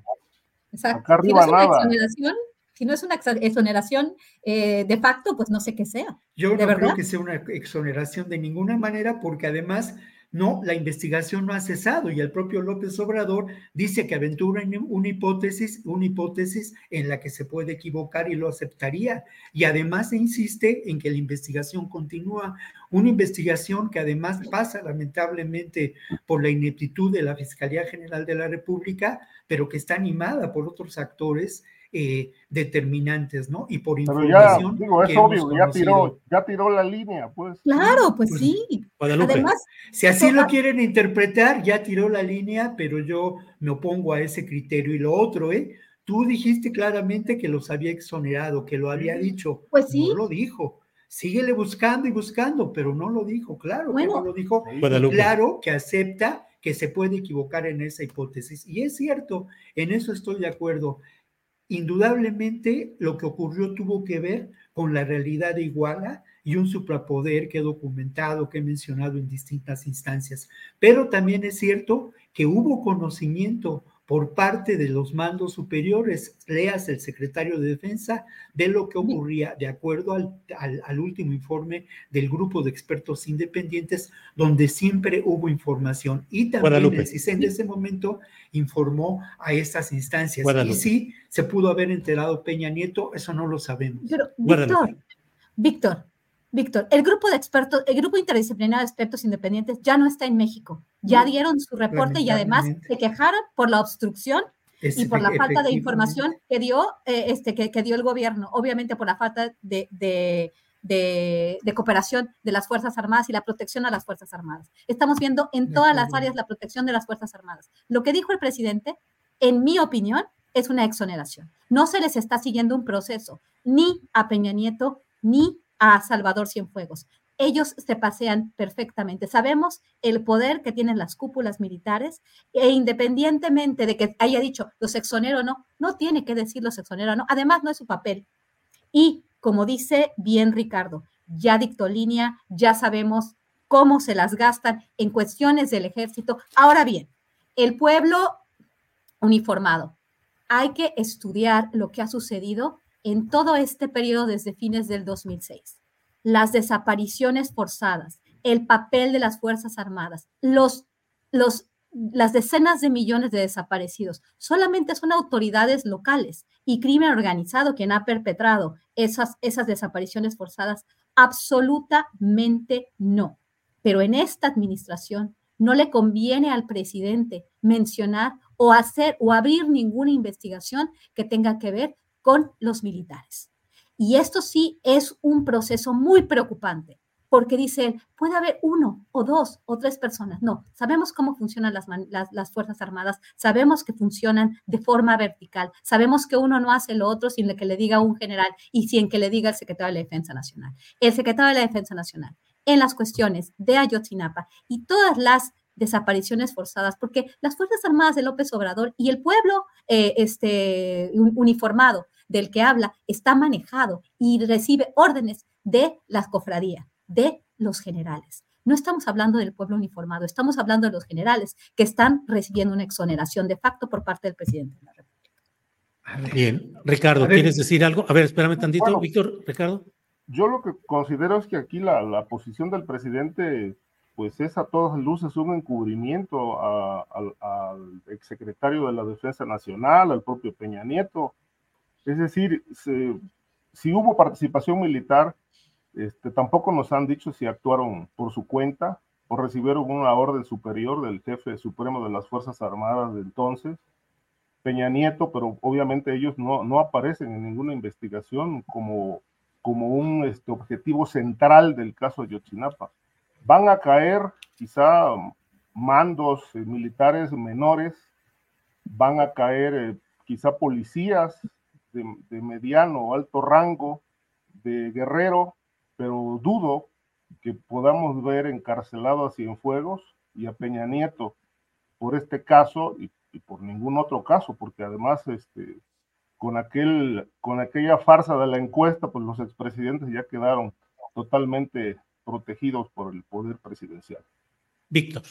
Exacto. si no es una exoneración, si no es una exoneración eh, de facto, pues no sé qué sea. Yo no creo que sea una exoneración de ninguna manera, porque además no, la investigación no ha cesado y el propio López Obrador dice que aventura una hipótesis, una hipótesis en la que se puede equivocar y lo aceptaría. Y además insiste en que la investigación continúa, una investigación que además pasa lamentablemente por la ineptitud de la Fiscalía General de la República, pero que está animada por otros actores eh, determinantes, ¿no? Y por información. Ya, digo, es obvio, ya tiró, ya tiró la línea, pues. Claro, pues, pues sí. Además, si así lo quieren interpretar, ya tiró la línea, pero yo me opongo a ese criterio. Y lo otro, ¿eh? Tú dijiste claramente que los había exonerado, que lo había dicho. Pues sí. No lo dijo. Síguele buscando y buscando, pero no lo dijo, claro que no lo dijo. Claro que acepta que se puede equivocar en esa hipótesis. Y es cierto, en eso estoy de acuerdo. Indudablemente lo que ocurrió tuvo que ver con la realidad de Iguala y un suprapoder que he documentado, que he mencionado en distintas instancias. Pero también es cierto que hubo conocimiento por parte de los mandos superiores, leas el secretario de Defensa, de lo que ocurría de acuerdo al, último informe del grupo de expertos independientes, donde siempre hubo información. Y también el CISEN de ese momento informó a estas instancias. Y sí, se pudo haber enterado Peña Nieto, eso no lo sabemos. Pero, Víctor, Víctor, Víctor, el grupo de expertos, el grupo interdisciplinario de expertos independientes ya no está en México. Ya dieron su reporte y además se quejaron por la obstrucción y por la falta de información que dio, eh, este, que, dio el gobierno, obviamente por la falta de, de, cooperación de las Fuerzas Armadas y la protección a las Fuerzas Armadas. Estamos viendo en todas las áreas la protección de las Fuerzas Armadas. Lo que dijo el presidente, en mi opinión, es una exoneración. No se les está siguiendo un proceso, ni a Peña Nieto, ni a Salvador Cienfuegos. Ellos se pasean perfectamente. Sabemos el poder que tienen las cúpulas militares e independientemente de que haya dicho los exonero o no, no tiene que decir los exonero o no. Además, no es su papel. Y como dice bien Ricardo, ya dictó línea, ya sabemos cómo se las gastan en cuestiones del ejército. Ahora bien, el pueblo uniformado. Hay que estudiar lo que ha sucedido en todo este periodo desde fines del 2006. Las desapariciones forzadas, el papel de las Fuerzas Armadas, los, los, las decenas de millones de desaparecidos, solamente son autoridades locales y crimen organizado quien ha perpetrado esas, esas desapariciones forzadas. Absolutamente no. Pero en esta administración no le conviene al presidente mencionar o hacer o abrir ninguna investigación que tenga que ver con los militares. Y esto sí es un proceso muy preocupante, porque dicen, puede haber uno o dos o tres personas. No, sabemos cómo funcionan las, las, Fuerzas Armadas, sabemos que funcionan de forma vertical, sabemos que uno no hace lo otro sin que le diga un general y sin que le diga el secretario de la Defensa Nacional. El secretario de la Defensa Nacional, en las cuestiones de Ayotzinapa y todas las desapariciones forzadas, porque las Fuerzas Armadas de López Obrador y el pueblo eh, este, uniformado del que habla está manejado y recibe órdenes de las cofradías, de los generales. No estamos hablando del pueblo uniformado, estamos hablando de los generales que están recibiendo una exoneración de facto por parte del presidente de la República. Bien, Ricardo, ¿quieres decir algo? A ver, espérame tantito, Víctor, Ricardo. Yo lo que considero es que aquí la, la, posición del presidente, pues es a todas luces un encubrimiento al exsecretario de la Defensa Nacional, al propio Peña Nieto. Es decir, si hubo participación militar, este, tampoco nos han dicho si actuaron por su cuenta o recibieron una orden superior del jefe supremo de las Fuerzas Armadas de entonces, Peña Nieto, pero obviamente ellos no, aparecen en ninguna investigación como, como un este, objetivo central del caso de Yotzinapa. Van a caer quizá mandos eh, militares menores, van a caer eh, quizá policías de, mediano o alto rango, de guerrero, pero dudo que podamos ver encarcelado a Cienfuegos y a Peña Nieto por este caso y, por ningún otro caso, porque además este, con, aquel, con aquella farsa de la encuesta, pues los expresidentes ya quedaron totalmente protegidos por el poder presidencial. Víctor.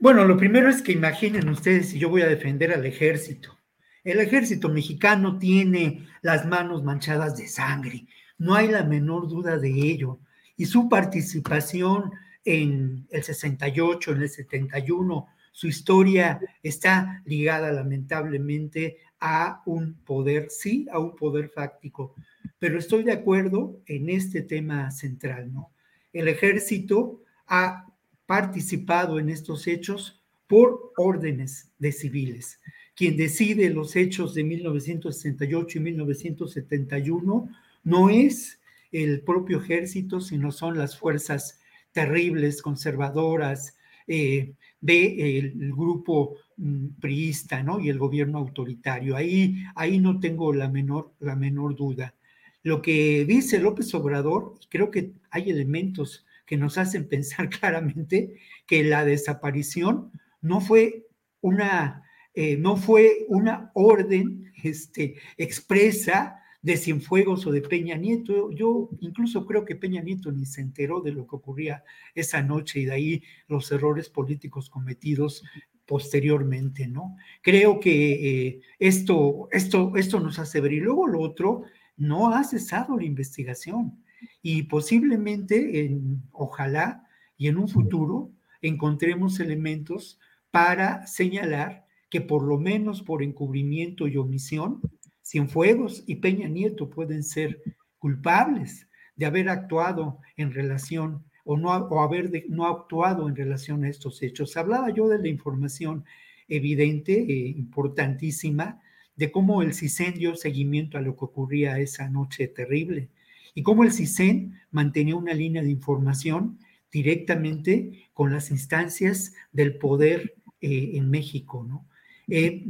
Bueno, lo primero es que imaginen ustedes si yo voy a defender al ejército. El ejército mexicano tiene las manos manchadas de sangre, no hay la menor duda de ello. Y su participación en el 68, en el 71, su historia está ligada lamentablemente a un poder, sí, a un poder fáctico. Pero estoy de acuerdo en este tema central, ¿no? El ejército ha participado en estos hechos por órdenes de civiles. Quien decide los hechos de 1968 y 1971 no es el propio ejército, sino son las fuerzas terribles, conservadoras eh, del grupo mm, priista, ¿no? Y el gobierno autoritario. Ahí, ahí no tengo la menor, la menor duda. Lo que dice López Obrador, creo que hay elementos que nos hacen pensar claramente que la desaparición no fue una, eh, no fue una orden este, expresa de Cienfuegos o de Peña Nieto. Yo incluso creo que Peña Nieto ni se enteró de lo que ocurría esa noche y de ahí los errores políticos cometidos posteriormente, ¿no? Creo que eh, esto, esto, esto nos hace ver. Y luego lo otro, no ha cesado la investigación y posiblemente, en, ojalá, y en un futuro encontremos elementos para señalar que por lo menos por encubrimiento y omisión Cienfuegos y Peña Nieto pueden ser culpables de haber actuado en relación o no o haber no actuado en relación a estos hechos. Hablaba yo de la información evidente, e importantísima, de cómo el CISEN dio seguimiento a lo que ocurría esa noche terrible y cómo el CISEN mantenía una línea de información directamente con las instancias del poder eh, en México, ¿no? Eh,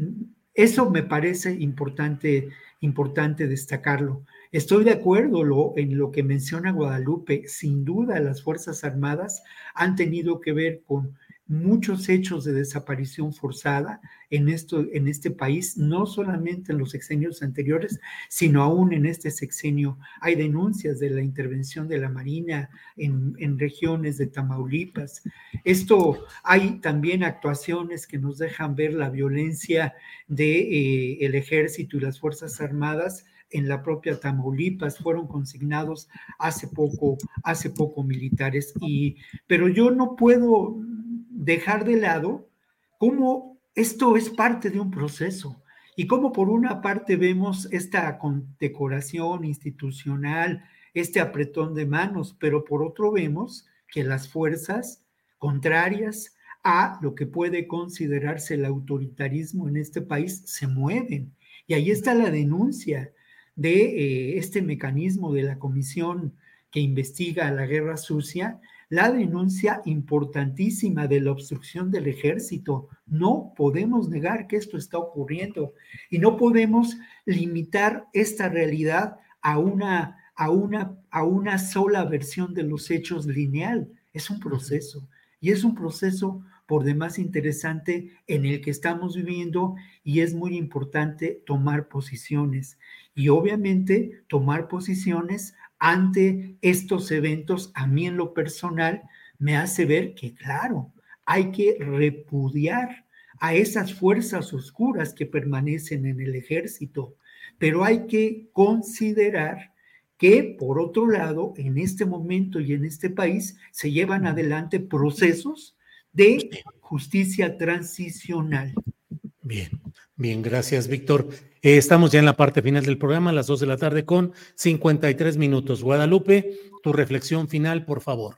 eso me parece importante, importante destacarlo. Estoy de acuerdo en lo que menciona Guadalupe. Sin duda, las Fuerzas Armadas han tenido que ver con muchos hechos de desaparición forzada en, esto, en este país, no solamente en los sexenios anteriores, sino aún en este sexenio. Hay denuncias de la intervención de la Marina en, en regiones de Tamaulipas. Esto hay también actuaciones que nos dejan ver la violencia del de, eh, el ejército y las Fuerzas Armadas en la propia Tamaulipas, fueron consignados hace poco, hace poco militares. Y, pero yo no puedo dejar de lado cómo esto es parte de un proceso y cómo por una parte vemos esta condecoración institucional, este apretón de manos, pero por otro vemos que las fuerzas contrarias a lo que puede considerarse el autoritarismo en este país se mueven. Y ahí está la denuncia de eh, este mecanismo de la comisión que investiga la guerra sucia, la denuncia importantísima de la obstrucción del ejército. No podemos negar que esto está ocurriendo y no podemos limitar esta realidad a una, a una, a una sola versión de los hechos lineal. Es un proceso y es un proceso por demás interesante en el que estamos viviendo y es muy importante tomar posiciones. Y obviamente tomar posiciones ante estos eventos, a mí en lo personal, me hace ver que, claro, hay que repudiar a esas fuerzas oscuras que permanecen en el ejército, pero hay que considerar que, por otro lado, en este momento y en este país se llevan adelante procesos de justicia transicional. Bien, bien, gracias, Víctor. Eh, estamos ya en la parte final del programa, a las dos de la tarde con 53 minutos. Guadalupe, tu reflexión final, por favor.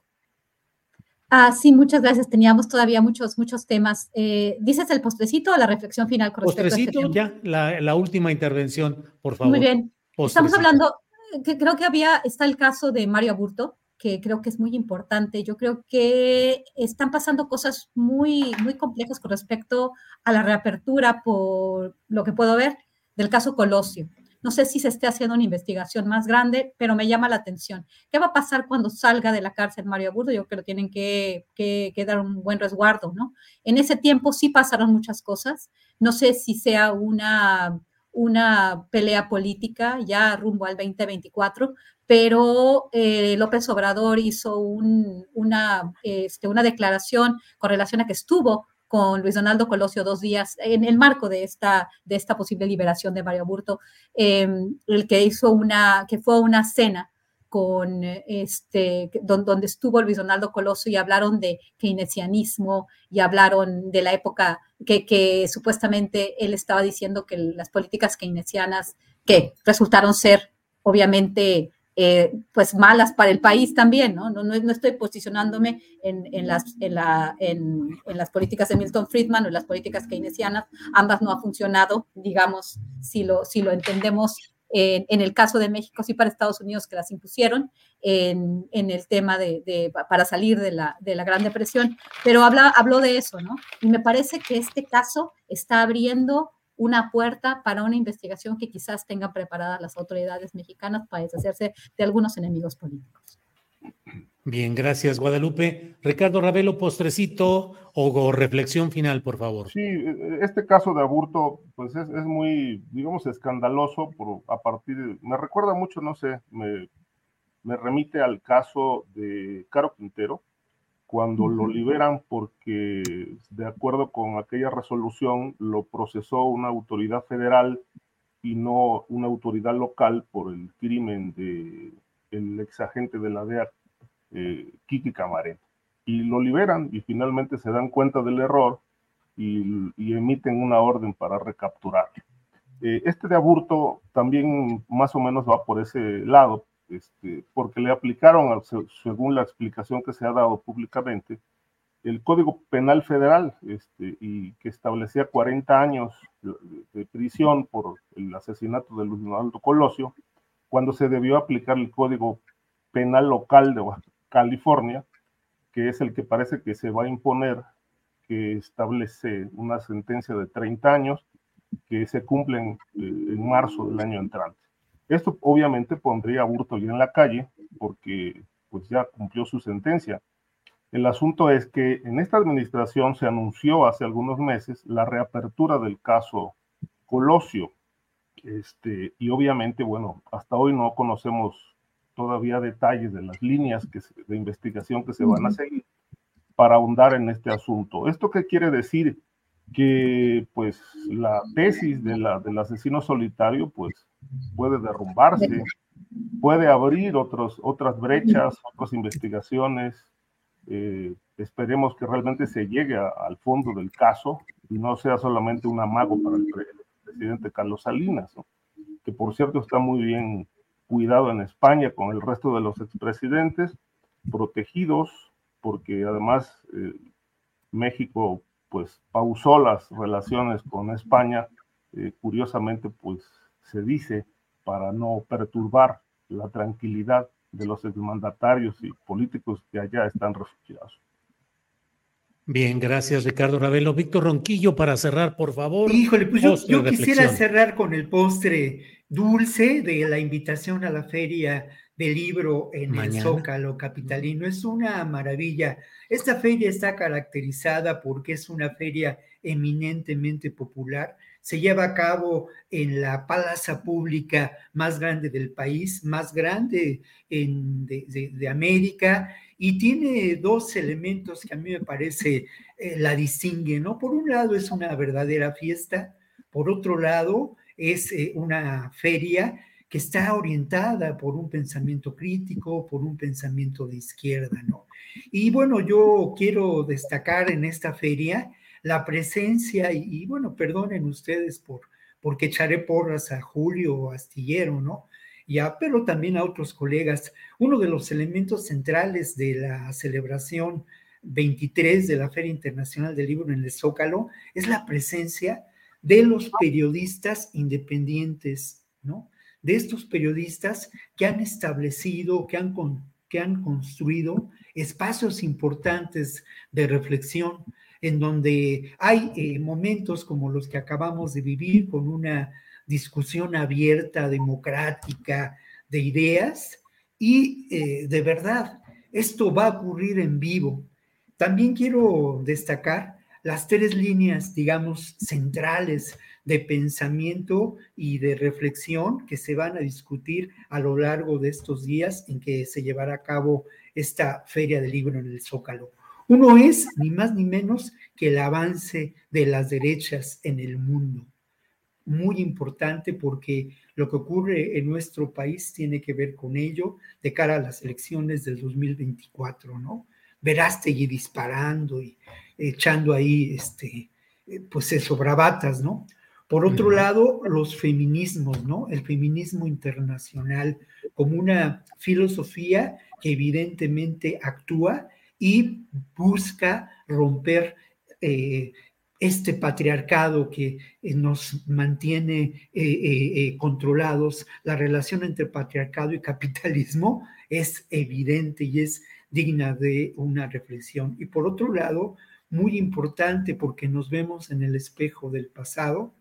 Ah, sí, muchas gracias. Teníamos todavía muchos, muchos temas. Eh, ¿Dices el postrecito o la reflexión final con este Postrecito, ya, la, última intervención, por favor. Muy bien. Estamos hablando, que creo que había, está el caso de Mario Aburto, que creo que es muy importante. Yo creo que están pasando cosas muy, muy complejas con respecto a la reapertura, por lo que puedo ver, del caso Colosio. No sé si se esté haciendo una investigación más grande, pero me llama la atención. ¿Qué va a pasar cuando salga de la cárcel Mario Aburto? Yo creo que tienen que, que, que, dar un buen resguardo, ¿no? En ese tiempo sí pasaron muchas cosas. No sé si sea una, una pelea política ya rumbo al 2024, pero eh, López Obrador hizo una, este, una declaración con relación a que estuvo con Luis Donaldo Colosio dos días en el marco de esta, de esta posible liberación de Mario Burto, em, el que hizo una, que fue una cena con este, donde, estuvo Luis Donaldo Colosio y hablaron de keynesianismo y hablaron de la época que supuestamente él estaba diciendo que las políticas keynesianas que resultaron ser obviamente eh, pues malas para el país también, ¿no? No, no, estoy posicionándome en, las, en, la, en, las políticas de Milton Friedman o en las políticas keynesianas, ambas no ha funcionado, digamos, si lo, si lo entendemos en, el caso de México, sí para Estados Unidos que las impusieron en, el tema de, para salir de la, de la Gran Depresión, pero habla, habló de eso, ¿no? Y me parece que este caso está abriendo una puerta para una investigación que quizás tengan preparadas las autoridades mexicanas para deshacerse de algunos enemigos políticos. Bien, gracias Guadalupe. Ricardo Ravelo, postrecito o, reflexión final, por favor. Sí, este caso de aburto, pues es, muy, digamos, escandaloso por, a partir de, me recuerda mucho, no sé, me, me remite al caso de Caro Quintero, cuando lo liberan porque de acuerdo con aquella resolución lo procesó una autoridad federal y no una autoridad local por el crimen de el exagente de la DEA, eh, Kiki Camarena. Y lo liberan y finalmente se dan cuenta del error y, emiten una orden para recapturar. Eh, este de aburto también más o menos va por ese lado, este, porque le aplicaron, según la explicación que se ha dado públicamente, el Código Penal Federal, este, y que establecía 40 años de, prisión por el asesinato de Luis Donaldo Colosio, cuando se debió aplicar el Código Penal Local de California, que es el que parece que se va a imponer, que establece una sentencia de 30 años que se cumplen eh, en marzo del año entrante. Esto obviamente pondría a Burto ya en la calle porque pues ya cumplió su sentencia. El asunto es que en esta administración se anunció hace algunos meses la reapertura del caso Colosio. Este, y obviamente, bueno, hasta hoy no conocemos todavía detalles de las líneas que de investigación que se van a seguir para ahondar en este asunto. ¿Esto qué quiere decir? Que pues la tesis de la, del asesino solitario pues puede derrumbarse, puede abrir otros, otras brechas, otras investigaciones. Eh, esperemos que realmente se llegue al fondo del caso y no sea solamente un amago para el, presidente Carlos Salinas, que por cierto está muy bien cuidado en España con el resto de los expresidentes, protegidos, porque además eh, México pues pausó las relaciones con España, eh, curiosamente pues se dice para no perturbar la tranquilidad de los exmandatarios y políticos que allá están refugiados. Bien, gracias Ricardo Ravelo. Víctor Ronquillo, para cerrar, por favor. Híjole, pues yo, quisiera cerrar con el postre dulce de la invitación a la feria del libro en el Zócalo Capitalino. Es una maravilla. Esta feria está caracterizada porque es una feria eminentemente popular se lleva a cabo en la plaza pública más grande del país, más grande de, América, y tiene dos elementos que a mí me parece eh, la distinguen, ¿no? Por un lado es una verdadera fiesta, por otro lado es eh, una feria que está orientada por un pensamiento crítico, por un pensamiento de izquierda, ¿no? Y bueno, yo quiero destacar en esta feria la presencia, y, bueno, perdonen ustedes por porque echaré porras a Julio Astillero, ¿no? Ya, pero también a otros colegas. Uno de los elementos centrales de la celebración 23 de la Feria Internacional del Libro en el Zócalo es la presencia de los periodistas independientes, ¿no? De estos periodistas que han establecido, que han, que han construido espacios importantes de reflexión, en donde hay eh, momentos como los que acabamos de vivir con una discusión abierta, democrática, de ideas, y eh, de verdad, esto va a ocurrir en vivo. También quiero destacar las tres líneas, digamos, centrales de pensamiento y de reflexión que se van a discutir a lo largo de estos días en que se llevará a cabo esta feria del libro en el Zócalo. Uno es ni más ni menos que el avance de las derechas en el mundo. Muy importante porque lo que ocurre en nuestro país tiene que ver con ello de cara a las elecciones del 2024, ¿no? Verástegui disparando y echando ahí, este, pues eso, bravatas, ¿no? Por otro lado, los feminismos, ¿no? El feminismo internacional como una filosofía que evidentemente actúa y busca romper eh, este patriarcado que eh, nos mantiene eh, controlados, la relación entre patriarcado y capitalismo es evidente y es digna de una reflexión. Y por otro lado, muy importante porque nos vemos en el espejo del pasado,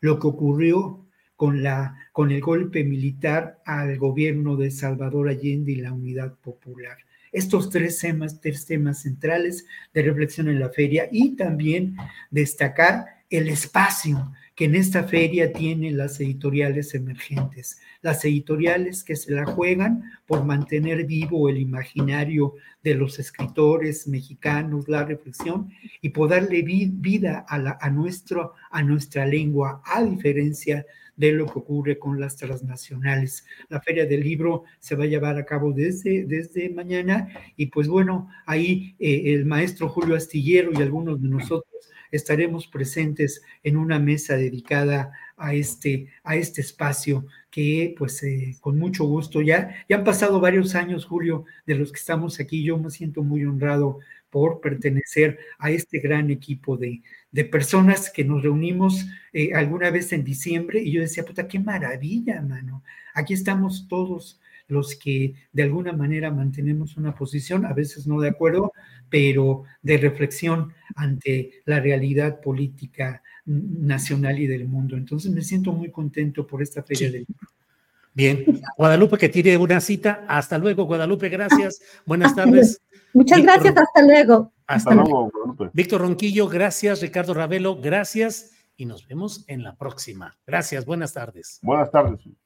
lo que ocurrió con, la, con el golpe militar al gobierno de Salvador Allende y la Unidad Popular. Estos tres temas, tres temas centrales de reflexión en la feria y también destacar el espacio que en esta feria tienen las editoriales emergentes, las editoriales que se la juegan por mantener vivo el imaginario de los escritores mexicanos, la reflexión y por darle vida a, nuestro, a nuestra lengua, a diferencia de lo que ocurre con las transnacionales. La Feria del Libro se va a llevar a cabo desde, desde mañana y pues bueno, ahí eh, el maestro Julio Astillero y algunos de nosotros estaremos presentes en una mesa dedicada a este, a este espacio que pues eh, con mucho gusto ya, ya han pasado varios años, Julio, de los que estamos aquí. Yo me siento muy honrado por pertenecer a este gran equipo de, de personas que nos reunimos eh, alguna vez en diciembre y yo decía, puta, qué maravilla, mano. Aquí estamos todos los que de alguna manera mantenemos una posición, a veces no de acuerdo, pero de reflexión ante la realidad política nacional y del mundo. Entonces me siento muy contento por esta feria del libro. Bien, Guadalupe que tiene una cita. Hasta luego, Guadalupe, gracias. Buenas tardes. Muchas gracias, hasta luego. Hasta, luego, Víctor Ronquillo, gracias. Ricardo Ravelo, gracias. Y nos vemos en la próxima. Gracias, buenas tardes. Buenas tardes.